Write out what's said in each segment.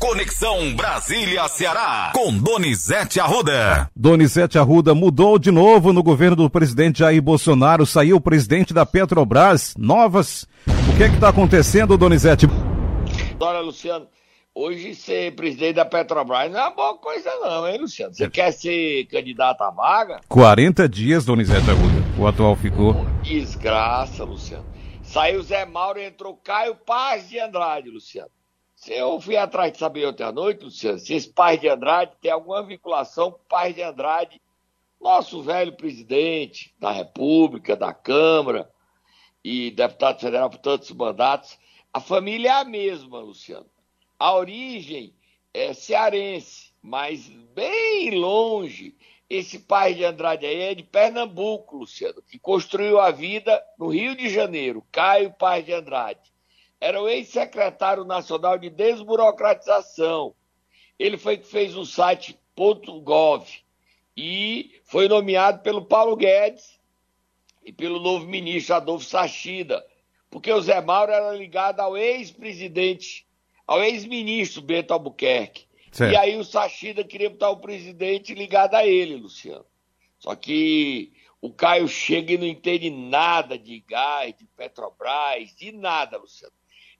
Conexão Brasília-Ceará, com Donizete Arruda. Donizete Arruda mudou de novo no governo do presidente Jair Bolsonaro, saiu o presidente da Petrobras, novas. O que é que está acontecendo, Donizete? Olha, Luciano, hoje ser presidente da Petrobras não é uma boa coisa não, hein, Luciano? Você quer ser candidato à vaga? 40 dias, Donizete Arruda, o atual ficou. Desgraça, Luciano. Saiu Zé Mauro e entrou Caio Paz de Andrade, Luciano. Eu fui atrás de saber ontem à noite, Luciano, se esse Paz de Andrade tem alguma vinculação com o Paz de Andrade, nosso velho presidente da República, da Câmara e deputado federal por tantos mandatos. A família é a mesma, Luciano. A origem é cearense, mas bem longe. Esse pai de Andrade aí é de Pernambuco, Luciano, que construiu a vida no Rio de Janeiro, Caio Paz de Andrade era o ex-secretário nacional de desburocratização. Ele foi que fez o site .gov e foi nomeado pelo Paulo Guedes e pelo novo ministro Adolfo Sachida, porque o Zé Mauro era ligado ao ex-presidente, ao ex-ministro Bento Albuquerque. Certo. E aí o Sachida queria botar o presidente ligado a ele, Luciano. Só que o Caio chega e não entende nada de gás, de Petrobras, de nada, Luciano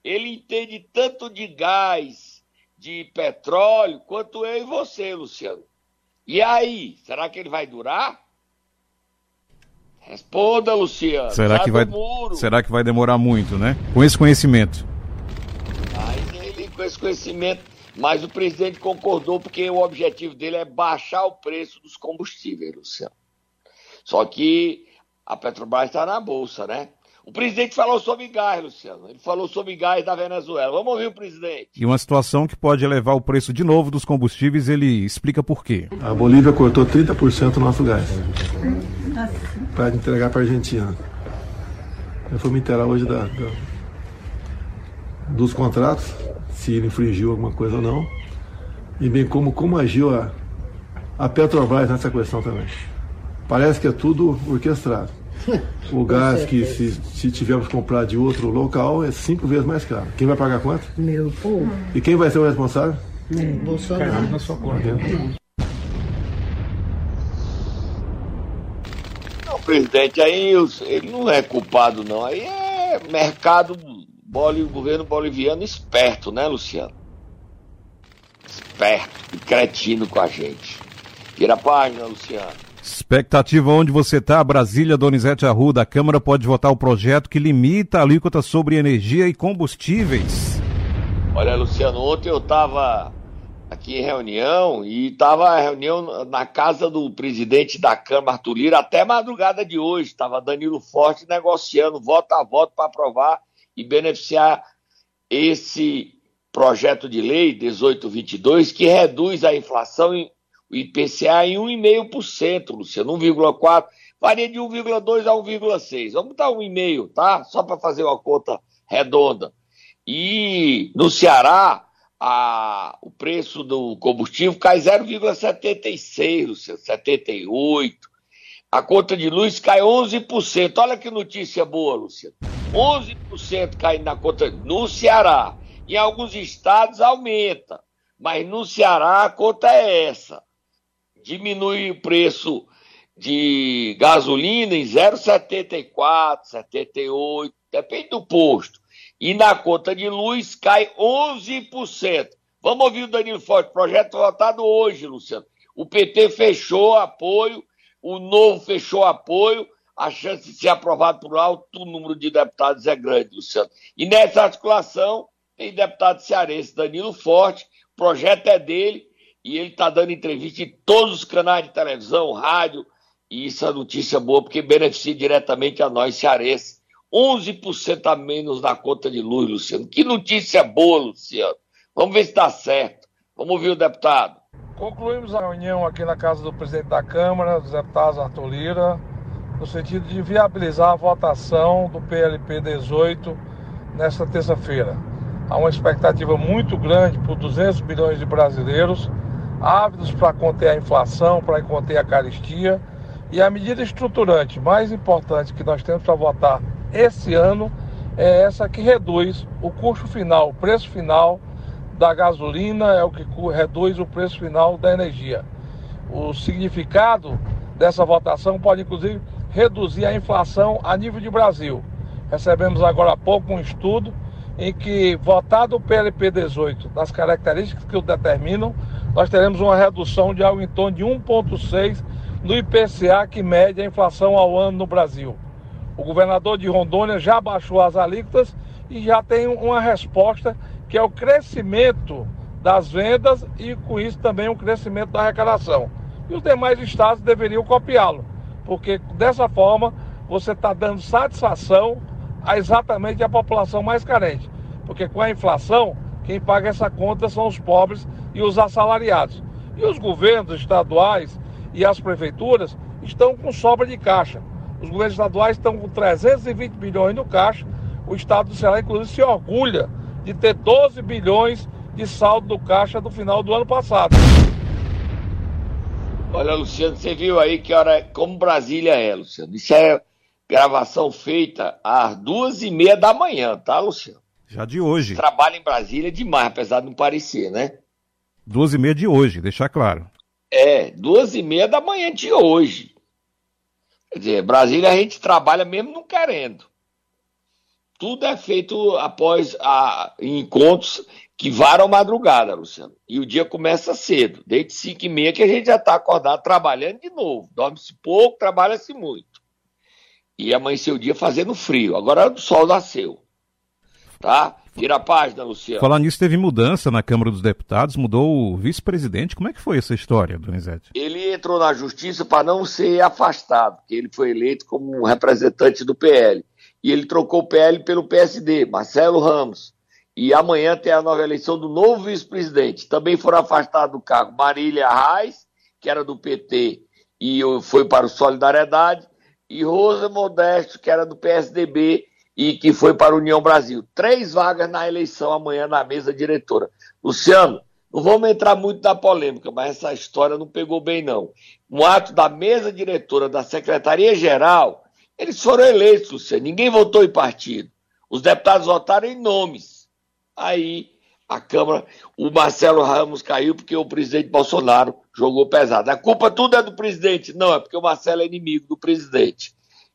ele entende tanto de gás, de petróleo, quanto eu e você, Luciano. E aí, será que ele vai durar? Responda, Luciano. Será que, vai, será que vai demorar muito, né? Com esse conhecimento. Mas ele, com esse conhecimento, mas o presidente concordou porque o objetivo dele é baixar o preço dos combustíveis, Luciano. Só que a Petrobras está na bolsa, né? O presidente falou sobre gás, Luciano. Ele falou sobre gás da Venezuela. Vamos ouvir o presidente. E uma situação que pode elevar o preço de novo dos combustíveis, ele explica por quê. A Bolívia cortou 30% do nosso gás para entregar para a Argentina. Eu fui me inteirar hoje da, da, dos contratos, se ele infringiu alguma coisa ou não, e bem como, como agiu a, a Petrobras nessa questão também. Parece que é tudo orquestrado. O gás que se, se tivermos que comprar de outro local é cinco vezes mais caro. Quem vai pagar quanto? Meu povo. E quem vai ser o responsável? É, Bolsonaro. Na sua conta. Não, presidente, aí ele não é culpado, não. Aí é mercado, boli, governo boliviano esperto, né, Luciano? Esperto e cretino com a gente. Vira a página, Luciano. Expectativa onde você está, Brasília, Donizete Arruda. A Câmara pode votar o projeto que limita a alíquota sobre energia e combustíveis. Olha, Luciano, ontem eu estava aqui em reunião e estava a reunião na casa do presidente da Câmara, Arthur Lira, até madrugada de hoje. Estava Danilo Forte negociando voto a voto para aprovar e beneficiar esse projeto de lei 1822 que reduz a inflação em o IPCA em 1,5%, Luciano, 1,4%, varia de 1,2% a 1,6%. Vamos botar 1,5%, tá? Só para fazer uma conta redonda. E no Ceará, a, o preço do combustível cai 0,76%, Luciano, 78%. A conta de luz cai 11%. Olha que notícia boa, Luciano. 11% caindo na conta no Ceará. Em alguns estados aumenta, mas no Ceará a conta é essa diminui o preço de gasolina em 0,74, 78, depende do posto. E na conta de luz cai 11%. Vamos ouvir o Danilo Forte, projeto votado hoje, Luciano. O PT fechou apoio, o Novo fechou apoio, a chance de ser aprovado por alto número de deputados é grande, Luciano. E nessa articulação tem deputado cearense Danilo Forte, o projeto é dele, e ele está dando entrevista em todos os canais de televisão, rádio, e isso é notícia boa porque beneficia diretamente a nós cearenses. 11% a menos na conta de luz, Luciano. Que notícia boa, Luciano. Vamos ver se está certo. Vamos ouvir o deputado. Concluímos a reunião aqui na casa do presidente da Câmara, dos deputados Arthur Lira, no sentido de viabilizar a votação do PLP 18 nesta terça-feira. Há uma expectativa muito grande por 200 milhões de brasileiros ávidos para conter a inflação, para conter a caristia. E a medida estruturante mais importante que nós temos para votar esse ano é essa que reduz o custo final, o preço final da gasolina é o que reduz o preço final da energia. O significado dessa votação pode, inclusive, reduzir a inflação a nível de Brasil. Recebemos agora há pouco um estudo em que, votado o PLP 18, das características que o determinam, nós teremos uma redução de algo em torno de 1,6 no IPCA, que mede a inflação ao ano no Brasil. O governador de Rondônia já baixou as alíquotas e já tem uma resposta que é o crescimento das vendas e com isso também o crescimento da arrecadação. E os demais estados deveriam copiá-lo, porque dessa forma você está dando satisfação a exatamente a população mais carente. Porque com a inflação, quem paga essa conta são os pobres e os assalariados. E os governos estaduais e as prefeituras estão com sobra de caixa. Os governos estaduais estão com 320 bilhões no caixa. O estado do Ceará, inclusive, se orgulha de ter 12 bilhões de saldo do caixa do final do ano passado. Olha, Luciano, você viu aí que hora, como Brasília é, Luciano. Isso é gravação feita às duas e meia da manhã, tá, Luciano? Já de hoje. Trabalho em Brasília demais, apesar de não parecer, né? Duas e meia de hoje, deixar claro. É, duas e meia da manhã de hoje. Quer dizer, Brasília a gente trabalha mesmo não querendo. Tudo é feito após a, encontros que varam madrugada, Luciano. E o dia começa cedo, desde 5 e meia que a gente já está acordado trabalhando de novo. Dorme-se pouco, trabalha-se muito. E amanheceu o dia fazendo frio. Agora o sol nasceu. Tá? Vira a página, Luciano. Falar nisso, teve mudança na Câmara dos Deputados, mudou o vice-presidente. Como é que foi essa história, Donizete? Ele entrou na justiça para não ser afastado, porque ele foi eleito como um representante do PL. E ele trocou o PL pelo PSD, Marcelo Ramos. E amanhã tem a nova eleição do novo vice-presidente. Também foram afastados do cargo Marília Reis, que era do PT e foi para o Solidariedade, e Rosa Modesto, que era do PSDB e que foi para a União Brasil. Três vagas na eleição amanhã na mesa diretora. Luciano, não vamos entrar muito na polêmica, mas essa história não pegou bem, não. Um ato da mesa diretora da Secretaria-Geral, eles foram eleitos, Luciano. Ninguém votou em partido. Os deputados votaram em nomes. Aí a Câmara, o Marcelo Ramos caiu porque o presidente Bolsonaro jogou pesado. A culpa tudo é do presidente. Não, é porque o Marcelo é inimigo do presidente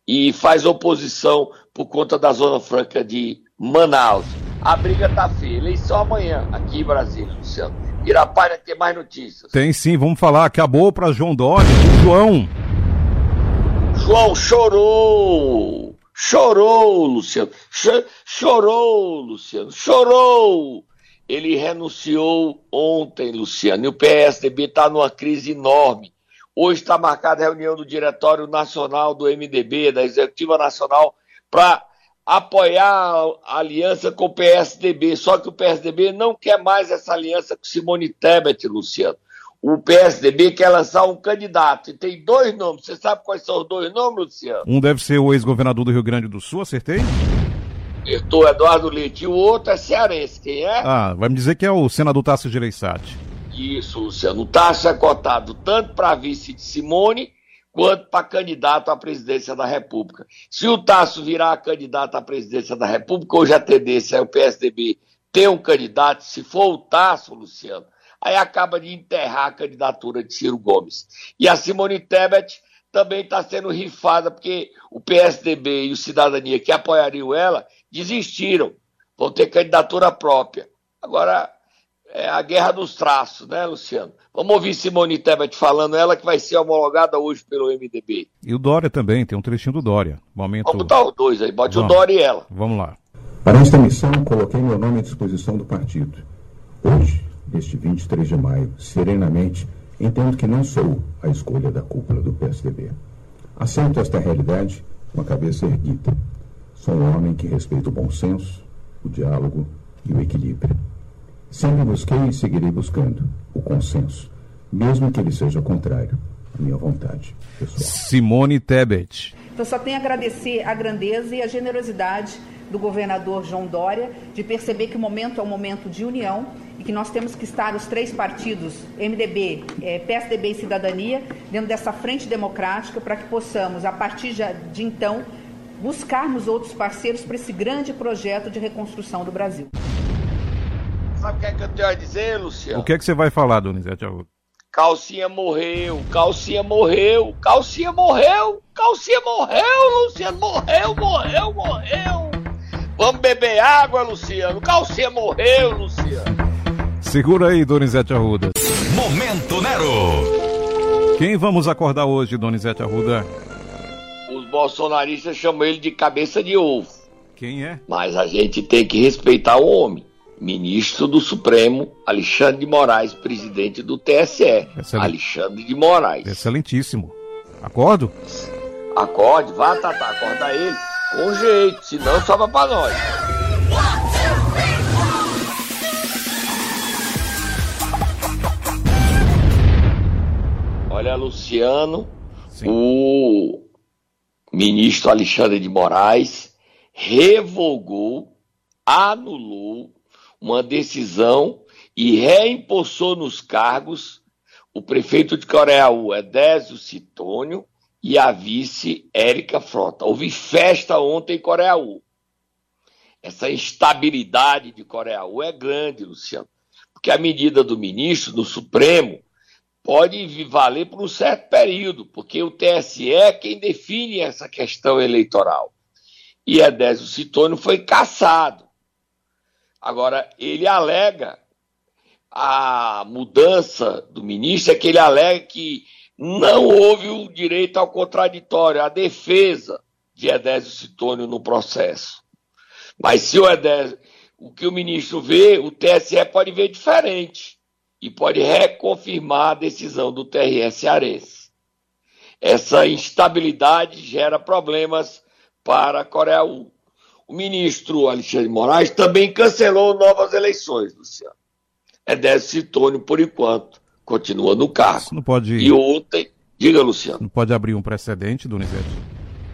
e faz oposição por conta da Zona Franca de Manaus. A briga tá feia. Eleição amanhã aqui em Brasília, Luciano. Irapária tem mais notícias. Tem sim, vamos falar. Acabou para João Dória. João. João chorou. Chorou, Luciano. Ch chorou, Luciano. Chorou. Ele renunciou ontem, Luciano. E o PSDB está numa crise enorme. Hoje está marcada a reunião do Diretório Nacional do MDB, da Executiva Nacional, para apoiar a aliança com o PSDB. Só que o PSDB não quer mais essa aliança com Simone Tebet, Luciano. O PSDB quer lançar um candidato e tem dois nomes. Você sabe quais são os dois nomes, Luciano? Um deve ser o ex-governador do Rio Grande do Sul, acertei? Acertou Eduardo Leite. E o outro é cearense. Quem é? Ah, vai me dizer que é o senador Tasso Gereissati. Isso, Luciano. O Tasso é cotado tanto para vice de Simone quanto para candidato à presidência da República. Se o Tasso virar candidato à presidência da República, hoje a tendência é o PSDB ter um candidato, se for o Tasso, Luciano, aí acaba de enterrar a candidatura de Ciro Gomes. E a Simone Tebet também está sendo rifada, porque o PSDB e o Cidadania que apoiariam ela desistiram, vão ter candidatura própria. Agora, é a guerra dos traços, né, Luciano? Vamos ouvir Simone Tebet falando, ela que vai ser homologada hoje pelo MDB. E o Dória também, tem um trechinho do Dória. Momento... Vamos botar os dois aí, bote Vamos. o Dória e ela. Vamos lá. Para esta missão, coloquei meu nome à disposição do partido. Hoje, neste 23 de maio, serenamente, entendo que não sou a escolha da cúpula do PSDB. Aceito esta realidade com a cabeça erguida. Sou um homem que respeita o bom senso, o diálogo e o equilíbrio. Sempre busquei e seguirei buscando o consenso, mesmo que ele seja contrário à minha vontade pessoal. Simone Tebet. Então, só tenho a agradecer a grandeza e a generosidade do governador João Dória de perceber que o momento é um momento de união e que nós temos que estar os três partidos, MDB, eh, PSDB e Cidadania, dentro dessa frente democrática para que possamos, a partir de então, buscarmos outros parceiros para esse grande projeto de reconstrução do Brasil. sabe o que é que eu tenho a dizer, Luciano? O que é que você vai falar, Donizete Arruda? Calcinha morreu, calcinha morreu, calcinha morreu, calcinha morreu, Luciano, morreu, morreu, morreu. Vamos beber água, Luciano. Calcinha morreu, Luciano. Segura aí, Donizete Arruda. Momento Nero. Quem vamos acordar hoje, Donizete Arruda? Os bolsonaristas chamam ele de cabeça de ovo. Quem é? Mas a gente tem que respeitar o homem. Ministro do Supremo, Alexandre de Moraes, presidente do TSE. Excelente. Alexandre de Moraes. Excelentíssimo. Acordo? Acorde, vá, Tata, acorda ele. Com jeito, senão sobra pra nós. Olha, Luciano, Sim. o ministro Alexandre de Moraes revogou, anulou uma decisão e reimpulsou nos cargos o prefeito de Coreaú, Edésio Citônio, e a vice Érica Frota. Houve festa ontem em Coreaú. Essa instabilidade de Coreaú é grande, Luciano, porque a medida do ministro no Supremo pode valer por um certo período, porque o TSE é quem define essa questão eleitoral. E Edésio Citônio foi cassado. Agora, ele alega a mudança do ministro, é que ele alega que não houve o direito ao contraditório, a defesa de Edésio Citônio no processo. Mas se o Edésio, o que o ministro vê, o TSE pode ver diferente e pode reconfirmar a decisão do TRE cearense. Essa instabilidade gera problemas para a Coreia-U. O ministro Alexandre Moraes também cancelou novas eleições, Luciano. Edésio Citônio, por enquanto, continua no cargo. Isso não pode, E ontem, diga, Luciano. não pode abrir um precedente, Donizete?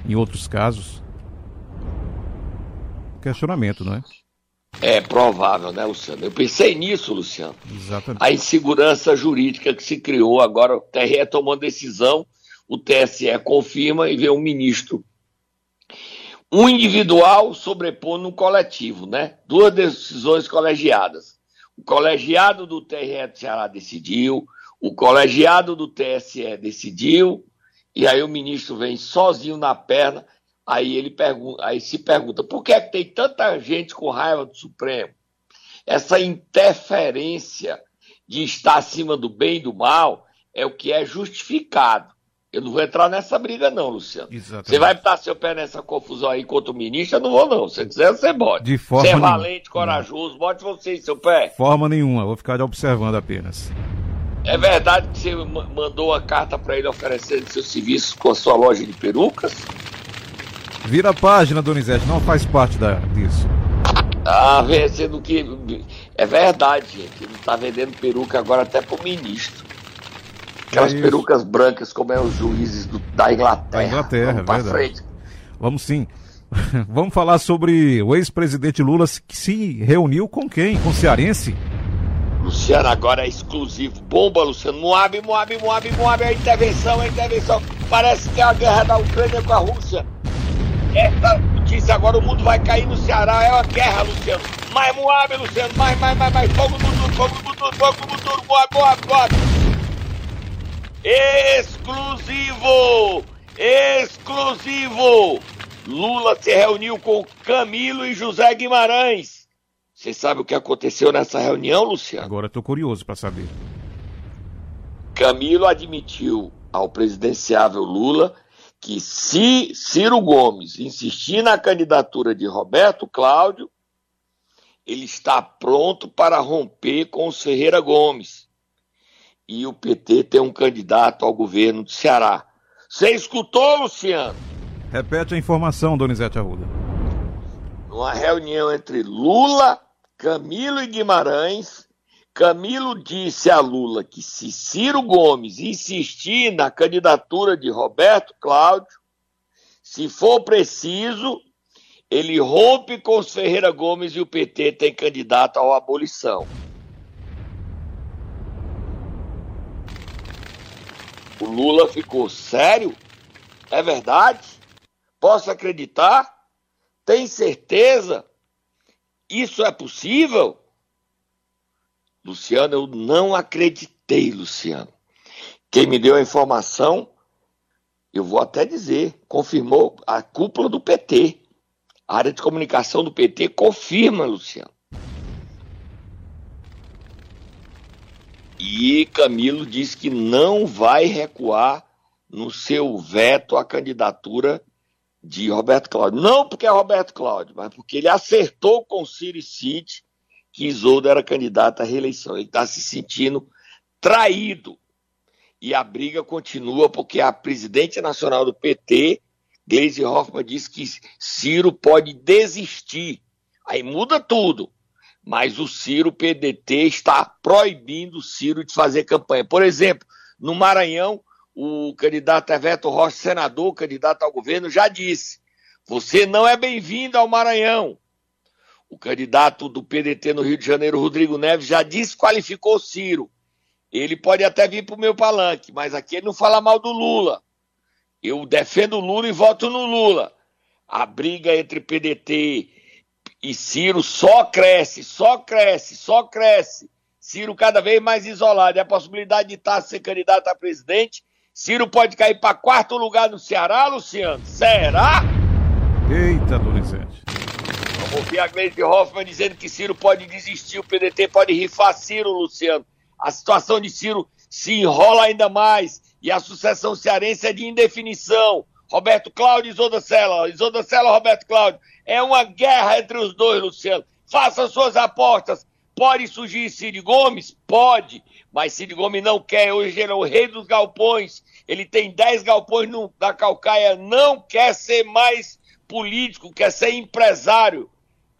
Em outros casos? Questionamento, não é? É provável, né, Luciano? Eu pensei nisso, Luciano. Exatamente. A insegurança jurídica que se criou agora, o TRE tomou decisão, o TSE confirma e vê um ministro. Um individual sobrepondo um coletivo, né? Duas decisões colegiadas. O colegiado do TRE do Ceará decidiu, o colegiado do TSE decidiu, e aí o ministro vem sozinho na perna, aí ele pergunta, aí se pergunta, por que, é que tem tanta gente com raiva do Supremo? Essa interferência de estar acima do bem e do mal é o que é justificado. Eu não vou entrar nessa briga, não, Luciano. Exatamente. Você vai botar seu pé nessa confusão aí contra o ministro? Eu não vou, não. Se quiser, você bote. De forma Você é nenhuma. valente, corajoso, bote você em seu pé. Forma nenhuma, vou ficar observando apenas. É verdade que você ma- mandou uma carta para ele oferecendo seus serviços com a sua loja de perucas? Vira a página, Donizete, não faz parte da, disso. Ah, sendo que. É verdade, gente. Ele tá vendendo peruca agora até pro ministro. Aquelas É isso. perucas brancas, como é os juízes do- da Inglaterra. Da Inglaterra, Vamos é verdade. Vamos sim. Vamos falar sobre o ex-presidente Lula que se reuniu com quem? Com o cearense? Luciano, agora é exclusivo. Bomba, Luciano. Moab, Moab, Moab, Moab. A intervenção, a intervenção. Parece que é a guerra da Ucrânia com a Rússia. Essa notícia agora, o mundo vai cair no Ceará. É uma guerra, Luciano. Mais Moab, Luciano. Mais, mais, mais, mais. Fogo no futuro, fogo no futuro, fogo no futuro. Moab, Moab, Moab. Exclusivo! Exclusivo! Lula se reuniu com Camilo e José Guimarães. Você sabe o que aconteceu nessa reunião, Luciano? Agora tô curioso para saber. Camilo admitiu ao presidenciável Lula que se Ciro Gomes insistir na candidatura de Roberto Cláudio, ele está pronto para romper com o Ferreira Gomes. E o PT tem um candidato ao governo do Ceará. Você escutou, Luciano? Repete a informação, Donizete Arruda. Numa reunião entre Lula, Camilo e Guimarães, Camilo disse a Lula que se Ciro Gomes insistir na candidatura de Roberto Cláudio, se for preciso, ele rompe com os Ferreira Gomes e o PT tem candidato à abolição. Lula ficou sério? É verdade? Posso acreditar? Tem certeza? Isso é possível? Luciano, eu não acreditei, Luciano. Quem me deu a informação, eu vou até dizer, confirmou a cúpula do PT. A área de comunicação do PT confirma, Luciano. E Camilo disse que não vai recuar no seu veto à candidatura de Roberto Cláudio. Não porque é Roberto Cláudio, mas porque ele acertou com Ciro Cid que Isolda era candidata à reeleição. Ele está se sentindo traído. E a briga continua porque a presidente nacional do PT, Gleisi Hoffmann, diz que Ciro pode desistir. Aí muda tudo. Mas o Ciro PDT está proibindo o Ciro de fazer campanha. Por exemplo, no Maranhão, o candidato Everto Rocha, senador, candidato ao governo, já disse: você não é bem-vindo ao Maranhão. O candidato do PDT no Rio de Janeiro, Rodrigo Neves, já desqualificou Ciro. Ele pode até vir para o meu palanque, mas aqui ele não fala mal do Lula. Eu defendo o Lula e voto no Lula. A briga entre PDT e Ciro só cresce, só cresce, só cresce. Ciro cada vez mais isolado. E a possibilidade de estar ser candidato a presidente, Ciro pode cair para quarto lugar no Ceará, Luciano? Será? Eita. Vamos ouvir a Gleisi Hoffmann dizendo que Ciro pode desistir, o PDT pode rifar Ciro, Luciano a situação de Ciro se enrola ainda mais e a sucessão cearense é de indefinição. Roberto Cláudio e. Isolda Sela, Roberto Cláudio. É uma guerra entre os dois, Luciano. Faça suas apostas. Pode surgir Cid Gomes? Pode. Mas Cid Gomes não quer. Hoje ele é o rei dos galpões. Ele tem 10 galpões no, na Calcaia. Não quer ser mais político, quer ser empresário.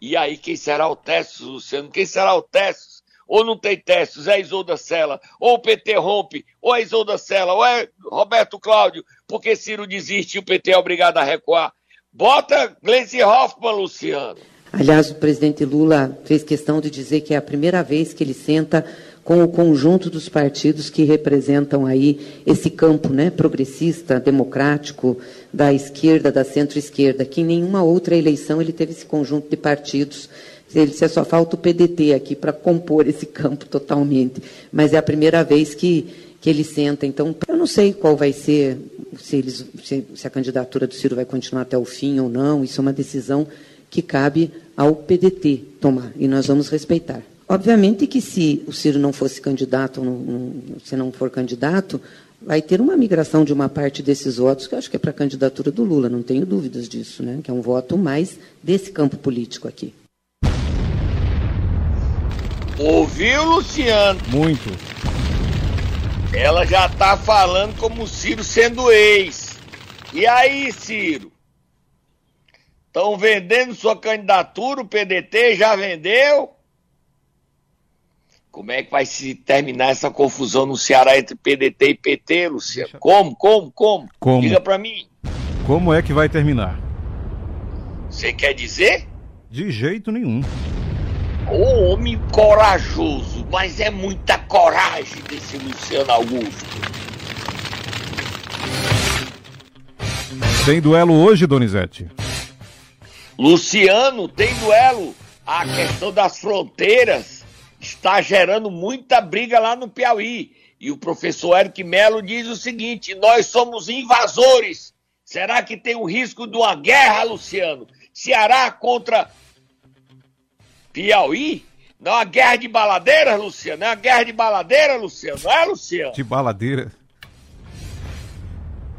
E aí, quem será o Tessos, Luciano? Quem será o Tessos? ou não tem testes, é Isolda Sela, ou o PT rompe, ou é Isolda Sela, ou é Roberto Cláudio, porque Ciro desiste e o PT é obrigado a recuar. Bota Gleisi Hoffmann, Luciano. Aliás, o presidente Lula fez questão de dizer que é a primeira vez que ele senta com o conjunto dos partidos que representam aí esse campo né, progressista, democrático, da esquerda, da centro-esquerda, que em nenhuma outra eleição ele teve esse conjunto de partidos ele só falta o PDT aqui para compor esse campo totalmente. Mas é a primeira vez que, que ele senta. Então, eu não sei qual vai ser, se, eles, se, se a candidatura do Ciro vai continuar até o fim ou não. Isso é uma decisão que cabe ao PDT tomar, e nós vamos respeitar. Obviamente que se o Ciro não fosse candidato, não, não, se não for candidato, vai ter uma migração de uma parte desses votos, que eu acho que é para a candidatura do Lula, não tenho dúvidas disso, né? que é um voto mais desse campo político aqui. Ouviu, Luciano? Muito. Ela já tá falando como o Ciro sendo ex. E aí, Ciro? Estão vendendo sua candidatura, o PDT já vendeu? Como é que vai se terminar essa confusão no Ceará entre PDT e PT, Luciano? Como, como, como? Como? Diga pra mim. Como é que vai terminar? Você quer dizer? De jeito nenhum. O homem corajoso, mas é muita coragem desse Luciano Augusto. Tem duelo hoje, Donizete? Luciano, tem duelo. A questão das fronteiras está gerando muita briga lá no Piauí. E o professor Eric Melo diz o seguinte: nós somos invasores. Será que tem o risco de uma guerra, Luciano? Ceará contra Piauí? Não é uma guerra de baladeiras, Luciano? Não é uma guerra de baladeira, Luciano? Não é, Luciano? De baladeira.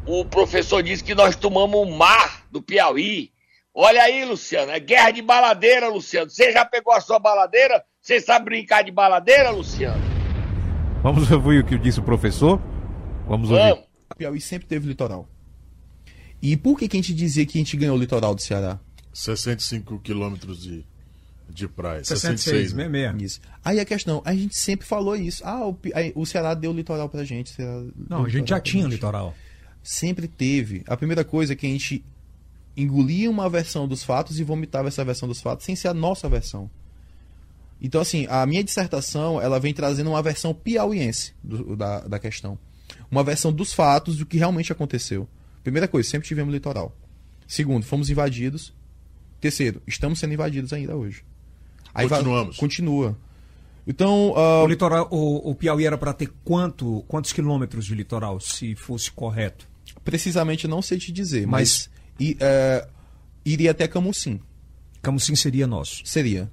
O professor disse que nós tomamos o mar do Piauí. Olha aí, Luciano, é guerra de baladeira, Luciano. Você já pegou a sua baladeira? Você sabe brincar de baladeira, Luciano? Vamos ouvir o que disse o professor? Vamos ouvir. Vamos. A Piauí sempre teve litoral. E por que, que a gente dizia que a gente ganhou o litoral do Ceará? 65 quilômetros de de praia. 66, 66 né? Isso. Aí a questão, a gente sempre falou isso. Ah, o, o Ceará deu litoral pra gente. Não, a gente já tinha gente. litoral. Sempre teve. A primeira coisa é que a gente engolia uma versão dos fatos e vomitava essa versão dos fatos sem ser a nossa versão. Então, assim, a minha dissertação ela vem trazendo uma versão piauiense do, da, da questão. Uma versão dos fatos do que realmente aconteceu. Primeira coisa, sempre tivemos litoral. Segundo, fomos invadidos. Terceiro, estamos sendo invadidos ainda hoje. Aí Continuamos. Continua. Então, uh... o litoral, o, o Piauí era para ter quanto, quantos quilômetros de litoral, se fosse correto? Precisamente não sei te dizer, mas, mas uh, iria até Camusim. Camusim seria nosso. Seria.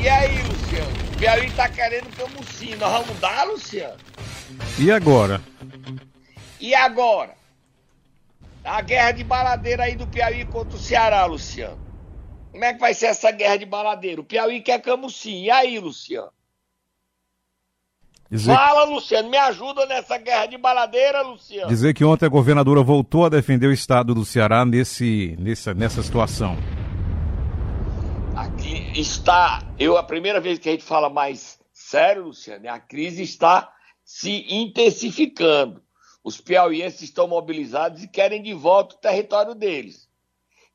E aí, Luciano? O Piauí tá querendo Camusim. Nós vamos dar, Luciano? E agora? E agora? A guerra de baladeira aí do Piauí contra o Ceará, Luciano. Como é que vai ser essa guerra de baladeira? O Piauí quer Camusim. E aí, Luciano? Dizer... Fala, Luciano, me ajuda nessa guerra de baladeira, Luciano. Dizer que ontem a governadora voltou a defender o estado do Ceará nesse, nessa, nessa situação. Aqui está, eu a primeira vez que a gente fala mais sério, Luciano, a crise está se intensificando. Os piauienses estão mobilizados e querem de volta o território deles.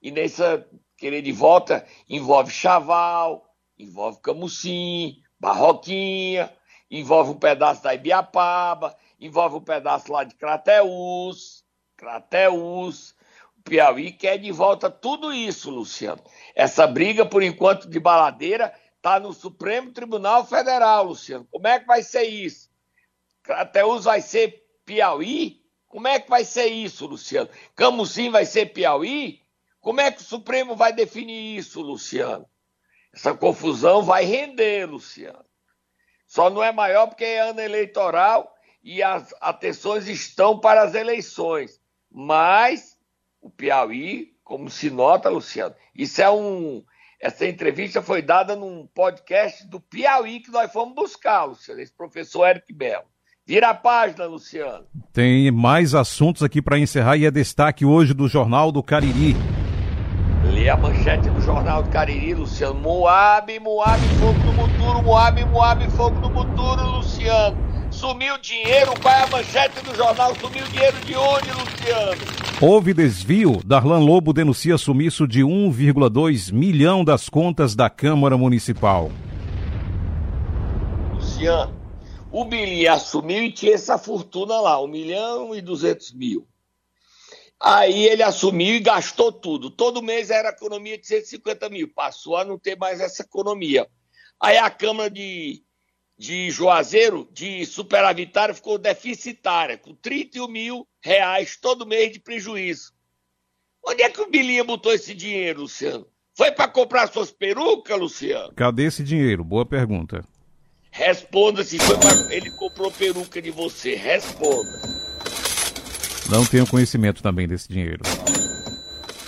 E nessa querer de volta envolve Chaval, envolve Camusim, Barroquinha, envolve um pedaço da Ibiapaba, envolve um pedaço lá de Crateús, Crateús. O Piauí quer de volta tudo isso, Luciano. Essa briga, por enquanto, de baladeira, está no Supremo Tribunal Federal, Luciano. Como é que vai ser isso? Crateús vai ser Piauí? Como é que vai ser isso, Luciano? Camusim vai ser Piauí? Como é que o Supremo vai definir isso, Luciano? Essa confusão vai render, Luciano. Só não é maior porque é ano eleitoral e as atenções estão para as eleições. Mas o Piauí, como se nota, Luciano, isso é um. Essa entrevista foi dada num podcast do Piauí que nós fomos buscar, Luciano, esse professor Eric Belo. Vira a página, Luciano. Tem mais assuntos aqui para encerrar e é destaque hoje do Jornal do Cariri. Lê a manchete do Jornal do Cariri, Luciano. Moab, Moab, fogo no muturo, Moab, Moab, fogo no muturo, Luciano. Sumiu dinheiro, qual é a manchete do jornal? Sumiu dinheiro de onde, Luciano? Houve desvio. Darlan Lobo denuncia sumiço de 1,2 milhão das contas da Câmara Municipal. Luciano, o Bilinha assumiu e tinha essa fortuna lá, 1 milhão e 200 mil. Aí ele assumiu e gastou tudo. Todo mês era economia de 150 mil. Passou a não ter mais essa economia. Aí a Câmara de, de Juazeiro, de superavitária, ficou deficitária, com 31 mil reais todo mês de prejuízo. Onde é que o Bilinha botou esse dinheiro, Luciano? Foi para comprar suas perucas, Luciano? Cadê esse dinheiro? Boa pergunta. Responda se foi pra... ele comprou peruca de você. Responda. Não tenho conhecimento também desse dinheiro.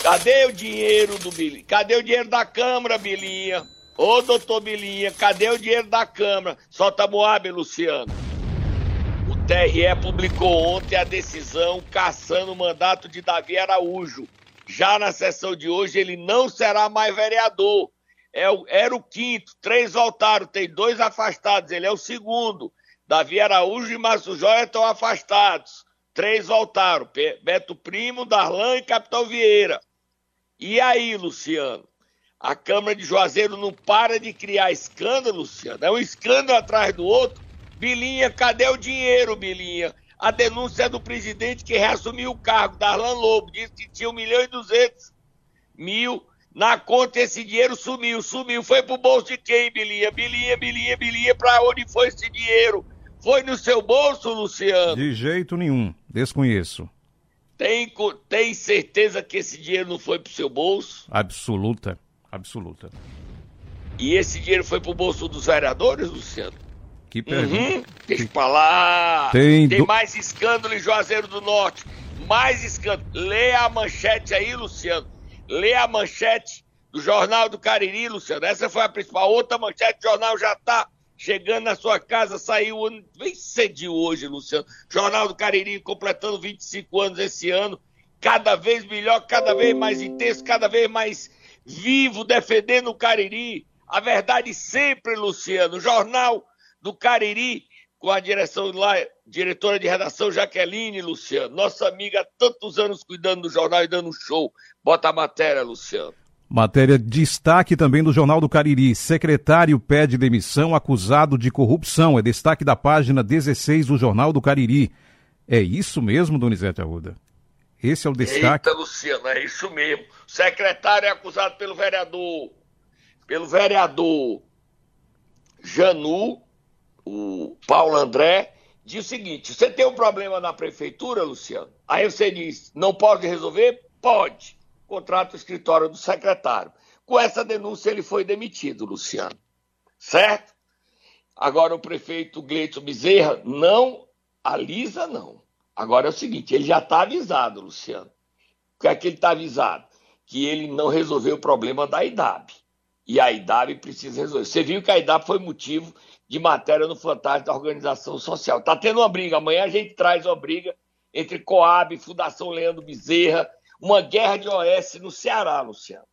Cadê o dinheiro do Bilinha? Cadê o dinheiro da Câmara, Bilinha? Ô, doutor Bilinha, cadê o dinheiro da Câmara? Solta Moab, Luciano. O TRE publicou ontem a decisão caçando o mandato de Davi Araújo. Já na sessão de hoje, ele não será mais vereador. É o, era o quinto, três voltaram, tem dois afastados, ele é o segundo. Davi Araújo e Márcio Joia estão afastados. Três voltaram: Beto Primo, Darlan e Capitão Vieira. E aí, Luciano? A Câmara de Juazeiro não para de criar escândalo, Luciano. É um escândalo atrás do outro. Bilinha, cadê o dinheiro, Bilinha? A denúncia é do presidente que reassumiu o cargo, Darlan Lobo, disse que tinha 1 milhão e 200 mil na conta. Esse dinheiro sumiu, sumiu. Foi pro bolso de quem, Bilinha? Bilinha, Bilinha, Bilinha, pra onde foi esse dinheiro? Foi no seu bolso, Luciano? De jeito nenhum. Desconheço. Tem, tem certeza que esse dinheiro não foi pro seu bolso? Absoluta. Absoluta. E esse dinheiro foi pro bolso dos vereadores, Luciano? Que pergunta. Uhum, deixa que... pra lá. Tem, tem do... mais escândalo em Juazeiro do Norte. Mais escândalo. Lê a manchete aí, Luciano. Lê a manchete do Jornal do Cariri, Luciano. Essa foi a principal. Outra manchete, o jornal já tá chegando na sua casa, saiu bem cedo hoje, Luciano. Jornal do Cariri completando 25 anos esse ano, cada vez melhor, cada vez mais intenso, cada vez mais vivo, defendendo o Cariri. A verdade sempre, Luciano. Jornal do Cariri, com a direção lá, diretora de redação Jaqueline, Luciano. Nossa amiga há tantos anos cuidando do jornal e dando um show. Bota a matéria, Luciano. Matéria destaque também do Jornal do Cariri. Secretário pede demissão acusado de corrupção. É destaque da página 16 do Jornal do Cariri. É isso mesmo, Donizete Arruda? Esse é o destaque. Eita, Luciano, é isso mesmo. Secretário é acusado pelo vereador. Pelo vereador Janu, o Paulo André, diz o seguinte: você tem um problema na prefeitura, Luciano? Aí você diz, não pode resolver? Pode. Contrata o escritório do secretário. Com essa denúncia, ele foi demitido, Luciano. Certo? Agora, o prefeito Gleito Bezerra não alisa, não. Agora é o seguinte: ele já está avisado, Luciano. O que é que ele está avisado? Que ele não resolveu o problema da IDAB. E a IDAB precisa resolver. Você viu que a IDAB foi motivo de matéria no Fantástico da Organização Social. Está tendo uma briga. Amanhã a gente traz uma briga entre Coab, Fundação Leandro Bezerra, uma guerra de OS no Ceará, Luciano.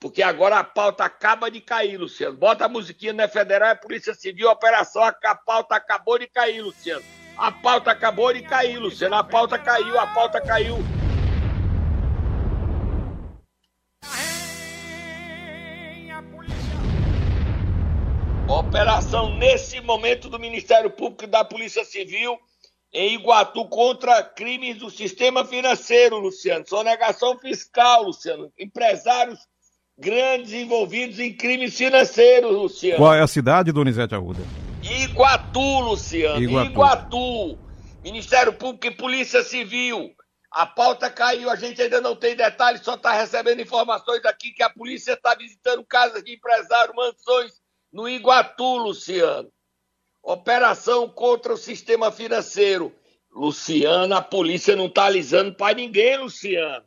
Porque agora a pauta acaba de cair, Luciano. Bota a musiquinha, não é federal, é Polícia Civil, operação, a pauta acabou de cair, Luciano. A pauta acabou de cair, Luciano. A pauta caiu, a pauta caiu. Operação nesse momento do Ministério Público e da Polícia Civil em Iguatu contra crimes do sistema financeiro, Luciano. Sonegação fiscal, Luciano. Empresários grandes envolvidos em crimes financeiros, Luciano. Qual é a cidade, Donizete Arruda? Iguatu, Luciano. Iguatu. Iguatu. Ministério Público e Polícia Civil. A pauta caiu, a gente ainda não tem detalhes, só está recebendo informações aqui que a polícia está visitando casas de empresário, mansões no Iguatu, Luciano. Operação contra o sistema financeiro. Luciano, a polícia não está alisando para ninguém, Luciano.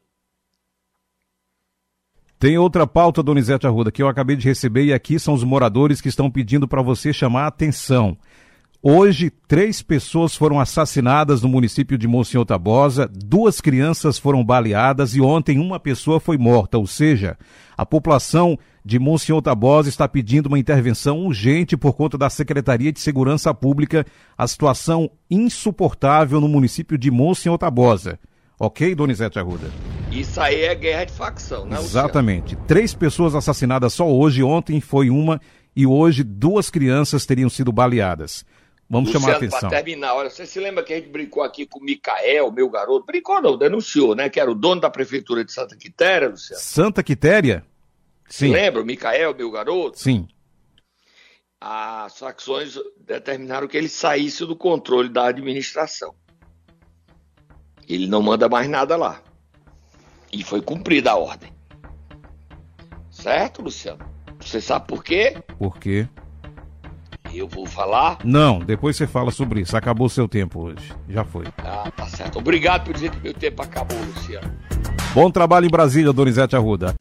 Tem outra pauta, Donizete Arruda, que eu acabei de receber e aqui são os moradores que estão pedindo para você chamar a atenção. Hoje, três pessoas foram assassinadas no município de Monsenhor Tabosa, duas crianças foram baleadas e ontem uma pessoa foi morta. Ou seja, a população de Monsenhor Tabosa está pedindo uma intervenção urgente por conta da Secretaria de Segurança Pública, a situação insuportável no município de Monsenhor Tabosa. Ok, Donizete Arruda? Isso aí é guerra de facção, né? Exatamente. Três pessoas assassinadas só hoje, ontem foi uma e hoje duas crianças teriam sido baleadas. Vamos Luciano, chamar a atenção. Para terminar, olha, você se lembra que a gente brincou aqui com o Micael, meu garoto? Brincou não, denunciou, né? Que era o dono da prefeitura de Santa Quitéria, Luciano. Santa Quitéria? Sim. Se lembra, o Micael, meu garoto? Sim. As facções determinaram que ele saísse do controle da administração. Ele não manda mais nada lá. E foi cumprida a ordem. Certo, Luciano? Você sabe por quê? Por quê? Eu vou falar? Não, depois você fala sobre isso. Acabou o seu tempo hoje. Já foi. Ah, tá certo. Obrigado por dizer que meu tempo acabou, Luciano. Bom trabalho em Brasília, Donizete Arruda.